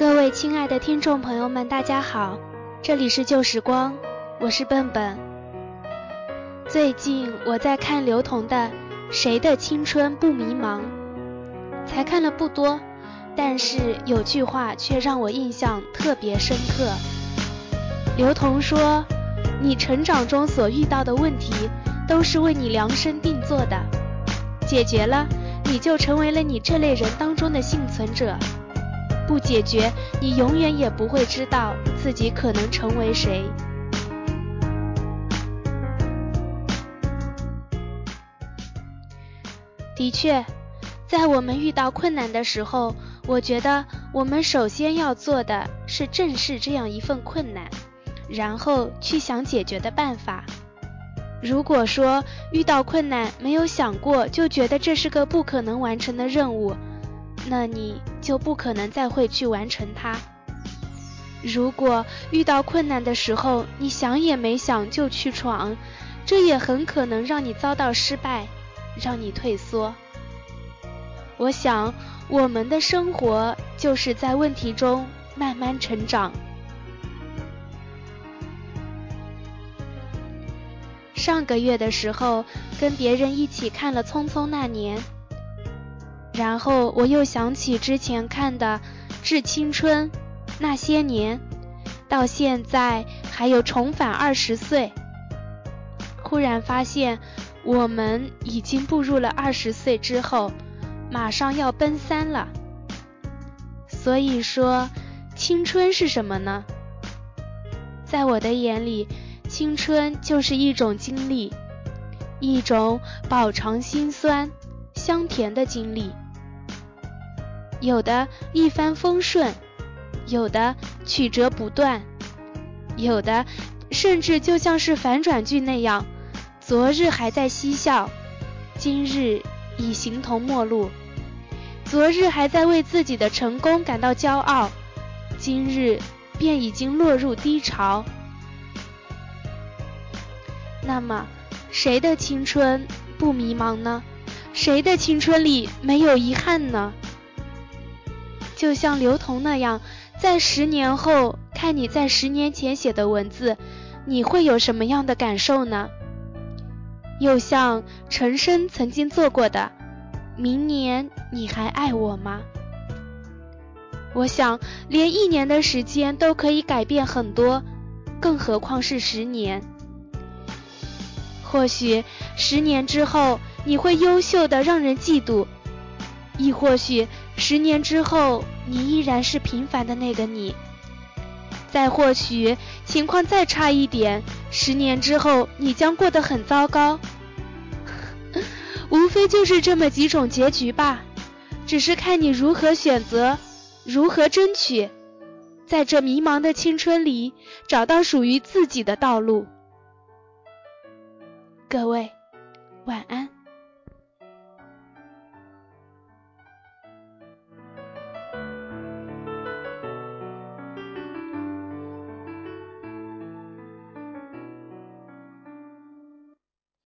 各位亲爱的听众朋友们，大家好，这里是旧时光，我是笨笨。最近我在看刘同的《谁的青春不迷茫》，才看了不多，但是有句话却让我印象特别深刻。刘同说：“你成长中所遇到的问题，都是为你量身定做的，解决了，你就成为了你这类人当中的幸存者。”不解决，你永远也不会知道自己可能成为谁。的确，在我们遇到困难的时候，我觉得我们首先要做的是正视这样一份困难，然后去想解决的办法。如果说遇到困难没有想过，就觉得这是个不可能完成的任务，那你就不可能再会去完成它。如果遇到困难的时候，你想也没想就去闯，这也很可能让你遭到失败，让你退缩。我想，我们的生活就是在问题中慢慢成长。上个月的时候，跟别人一起看了《匆匆那年》。然后我又想起之前看的《致青春》，那些年，到现在还有重返二十岁。忽然发现，我们已经步入了二十岁之后，马上要奔三了。所以说，青春是什么呢？在我的眼里，青春就是一种经历，一种饱尝辛酸、香甜的经历。有的一帆风顺，有的曲折不断，有的甚至就像是反转剧那样，昨日还在嬉笑，今日已形同陌路；昨日还在为自己的成功感到骄傲，今日便已经落入低潮。那么，谁的青春不迷茫呢？谁的青春里没有遗憾呢？就像刘同那样，在十年后看你在十年前写的文字，你会有什么样的感受呢？又像陈升曾经做过的，明年你还爱我吗？我想，连一年的时间都可以改变很多，更何况是十年？或许十年之后，你会优秀的让人嫉妒，亦或许。十年之后，你依然是平凡的那个你。再或许情况再差一点，十年之后你将过得很糟糕。无非就是这么几种结局吧，只是看你如何选择，如何争取，在这迷茫的青春里找到属于自己的道路。各位，晚安。